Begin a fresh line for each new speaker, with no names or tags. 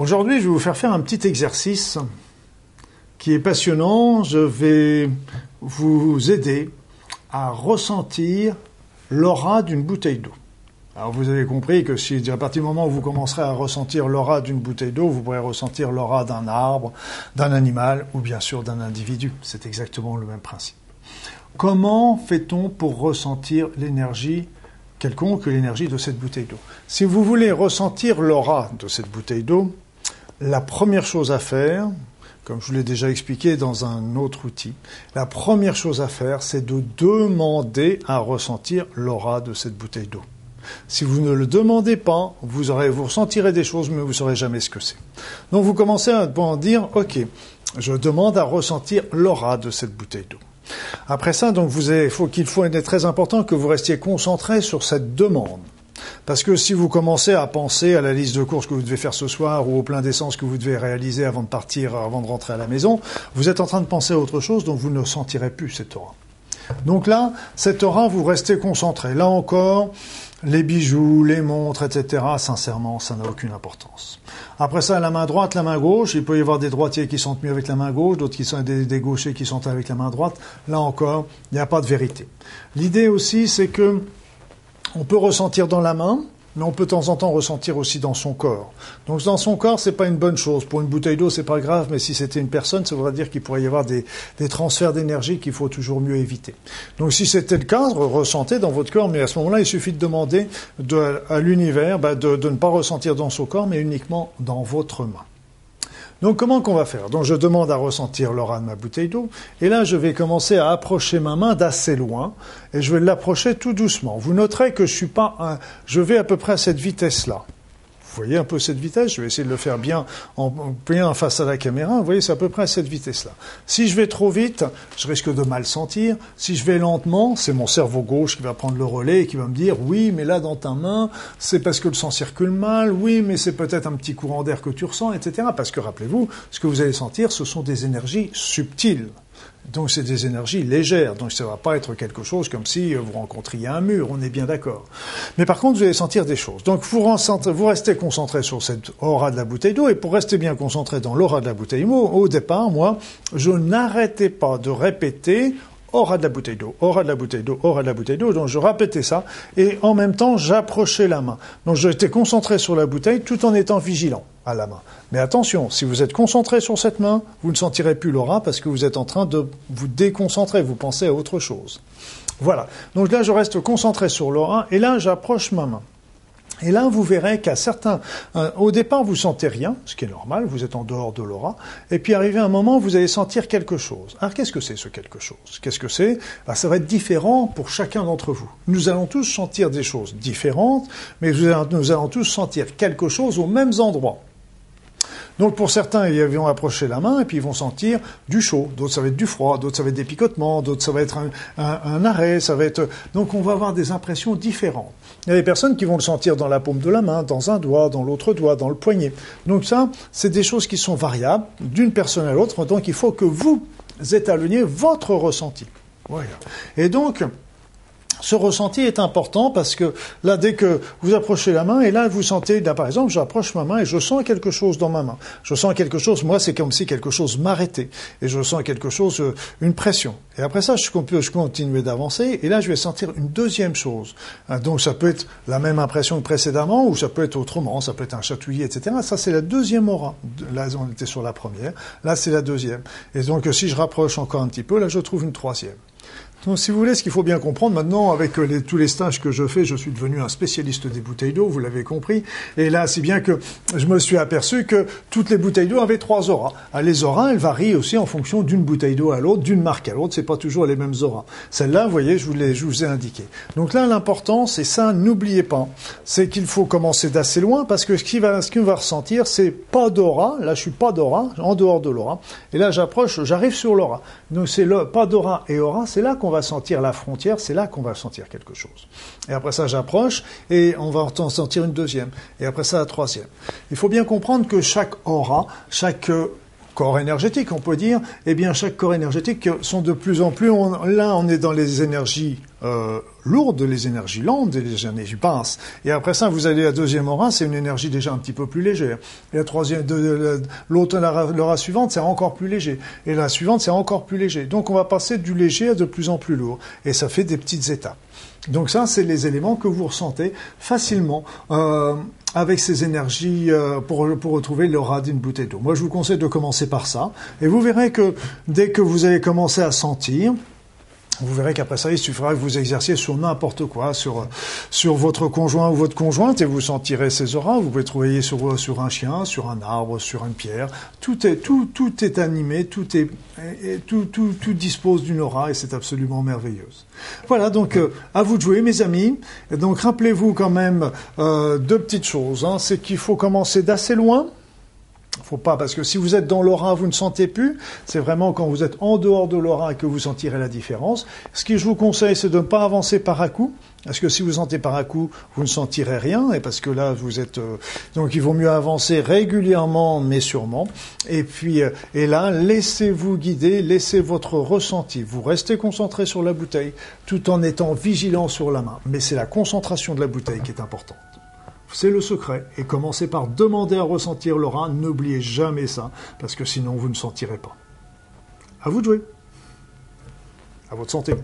Aujourd'hui, je vais vous faire faire un petit exercice qui est passionnant. Je vais vous aider à ressentir l'aura d'une bouteille d'eau. Alors vous avez compris que si à partir du moment où vous commencerez à ressentir l'aura d'une bouteille d'eau, vous pourrez ressentir l'aura d'un arbre, d'un animal ou bien sûr d'un individu. C'est exactement le même principe. Comment fait-on pour ressentir l'énergie quelconque, l'énergie de cette bouteille d'eau? Si vous voulez ressentir l'aura de cette bouteille d'eau, la première chose à faire, comme je vous l'ai déjà expliqué dans un autre outil, la première chose à faire, c'est de demander à ressentir l'aura de cette bouteille d'eau. Si vous ne le demandez pas, vous, aurez, vous ressentirez des choses, mais vous ne saurez jamais ce que c'est. Donc vous commencez à dire, OK, je demande à ressentir l'aura de cette bouteille d'eau. Après ça, donc vous il faut qu'il faut être très important que vous restiez concentré sur cette demande. Parce que si vous commencez à penser à la liste de courses que vous devez faire ce soir ou au plein d'essence que vous devez réaliser avant de partir, avant de rentrer à la maison, vous êtes en train de penser à autre chose, donc vous ne sentirez plus cette aura. Donc là, cette aura, vous restez concentré. Là encore, les bijoux, les montres, etc., sincèrement, ça n'a aucune importance. Après ça, la main droite, la main gauche, il peut y avoir des droitiers qui sentent mieux avec la main gauche, d'autres qui sont des, des gauchers qui sentent avec la main droite. Là encore, il n'y a pas de vérité. L'idée aussi, c'est que on peut ressentir dans la main, mais on peut de temps en temps ressentir aussi dans son corps. Donc dans son corps, c'est pas une bonne chose. Pour une bouteille d'eau, c'est pas grave, mais si c'était une personne, ça voudrait dire qu'il pourrait y avoir des, transferts d'énergie qu'il faut toujours mieux éviter. Donc si c'était le cas, ressentez dans votre corps, mais à ce moment-là, il suffit de demander à l'univers bah, de ne pas ressentir dans son corps, mais uniquement dans votre main. Donc comment qu'on va faire? Donc je demande à ressentir l'aura de ma bouteille d'eau, et là je vais commencer à approcher ma main d'assez loin, et je vais l'approcher tout doucement. Vous noterez que je suis pas un... je vais à peu près à cette vitesse-là. Vous voyez un peu cette vitesse Je vais essayer de le faire bien en, bien face à la caméra. Vous voyez, c'est à peu près à cette vitesse-là. Si je vais trop vite, je risque de mal sentir. Si je vais lentement, c'est mon cerveau gauche qui va prendre le relais et qui va me dire oui, mais là dans ta main, c'est parce que le sang circule mal. Oui, mais c'est peut-être un petit courant d'air que tu ressens, etc. Parce que rappelez-vous, ce que vous allez sentir, ce sont des énergies subtiles. Donc c'est des énergies légères, donc ça ne va pas être quelque chose comme si vous rencontriez un mur, on est bien d'accord. Mais par contre, vous allez sentir des choses. Donc vous, vous restez concentré sur cette aura de la bouteille d'eau, et pour rester bien concentré dans l'aura de la bouteille d'eau, au départ, moi, je n'arrêtais pas de répéter aura de la bouteille d'eau, aura de la bouteille d'eau, aura de la bouteille d'eau. Donc je répétais ça et en même temps j'approchais la main. Donc j'étais concentré sur la bouteille tout en étant vigilant à la main. Mais attention, si vous êtes concentré sur cette main, vous ne sentirez plus l'aura parce que vous êtes en train de vous déconcentrer, vous pensez à autre chose. Voilà. Donc là je reste concentré sur l'aura et là j'approche ma main. Et là, vous verrez qu'à certains, euh, au départ, vous sentez rien, ce qui est normal, vous êtes en dehors de l'aura, et puis arrivé un moment, vous allez sentir quelque chose. Alors, qu'est-ce que c'est ce quelque chose? Qu'est-ce que c'est? Ben, Ça va être différent pour chacun d'entre vous. Nous allons tous sentir des choses différentes, mais nous allons tous sentir quelque chose aux mêmes endroits. Donc pour certains, ils vont approcher la main et puis ils vont sentir du chaud, d'autres ça va être du froid, d'autres ça va être des picotements, d'autres ça va être un, arrêt, ça va être... Donc on va avoir des impressions différentes. Il y a des personnes qui vont le sentir dans la paume de la main, dans un doigt, dans l'autre doigt, dans le poignet. Donc ça, c'est des choses qui sont variables d'une personne à l'autre, donc il faut que vous étalonniez votre ressenti. Voilà. Et donc, ce ressenti est important parce que là, dès que vous approchez la main, et là, vous sentez, là, par exemple, j'approche ma main et je sens quelque chose dans ma main. Je sens quelque chose, moi, c'est comme si quelque chose m'arrêtait. Et je sens quelque chose, euh, une pression. Et après ça, je je continuer d'avancer, et là, je vais sentir une deuxième chose. Hein, donc, ça peut être la même impression que précédemment, ou ça peut être autrement, ça peut être un chatouillis, etc. Ça, c'est la deuxième aura. Là, on était sur la première. Là, c'est la deuxième. Et donc, si je rapproche encore un petit peu, là, je trouve une troisième. Donc, si vous voulez, ce qu'il faut bien comprendre maintenant, avec euh, tous les stages que je fais, je suis devenu un spécialiste des bouteilles d'eau, vous l'avez compris. Et là, c'est bien que je me suis aperçu que toutes les bouteilles d'eau avaient trois auras. Ah, les auras, elles varient aussi en fonction d'une bouteille d'eau à l'autre, d'une marque à l'autre. C'est pas toujours les mêmes auras. Celle-là, vous voyez, je vous, ai indiqué. Donc là, l'important, c'est ça, n'oubliez pas, c'est qu'il faut commencer d'assez loin parce que ce va, ce va ressentir, c'est pas d'aura. Là, je suis pas d'aura, en dehors de l'aura. Et là, j'approche, j'arrive sur l'aura. Donc c'est pas d'aura et aura, c'est là qu'on on va sentir la frontière, c'est là qu'on va sentir quelque chose. Et après ça, j'approche et on va en sentir une deuxième. Et après ça, la troisième. Il faut bien comprendre que chaque aura, chaque euh, corps énergétique, on peut dire, eh bien, chaque corps énergétique sont de plus en plus, là, on est dans les énergies euh, lourdes, les énergies lentes et les énergies basses. Et après ça, vous allez à deuxième aura, c'est une énergie déjà un petit peu plus légère. Et la troisième, l'autre, l'aura suivante, c'est encore plus léger. Et la suivante, c'est encore plus léger. Donc on va passer du léger à de plus en plus lourd. Et ça fait des petites étapes. Donc ça, c'est les éléments que vous ressentez facilement euh, avec ces énergies euh, pour, pour retrouver l'aura d'une bouteille d'eau. Moi, je vous conseille de commencer par ça. Et vous verrez que dès que vous allez commencer à sentir, vous verrez qu'après ça, il suffira que vous exerciez sur n'importe quoi, sur, sur votre conjoint ou votre conjointe, et vous sentirez ces auras. Vous pouvez trouver sur, sur un chien, sur un arbre, sur une pierre. Tout est, tout, tout est animé, tout, est, tout, tout, tout dispose d'une aura, et c'est absolument merveilleuse. Voilà, donc euh, à vous de jouer, mes amis. Et donc rappelez-vous quand même euh, deux petites choses. Hein. C'est qu'il faut commencer d'assez loin faut pas, parce que si vous êtes dans l'aura, vous ne sentez plus. C'est vraiment quand vous êtes en dehors de l'aura que vous sentirez la différence. Ce que je vous conseille, c'est de ne pas avancer par à coup. Parce que si vous sentez par à coup, vous ne sentirez rien, et parce que là, vous êtes. Euh, donc, il vaut mieux avancer régulièrement, mais sûrement. Et puis, euh, et là, laissez-vous guider, laissez votre ressenti. Vous restez concentré sur la bouteille, tout en étant vigilant sur la main. Mais c'est la concentration de la bouteille qui est importante. C'est le secret. Et commencez par demander à ressentir l'aura. N'oubliez jamais ça, parce que sinon vous ne sentirez pas. À vous de jouer. À votre santé.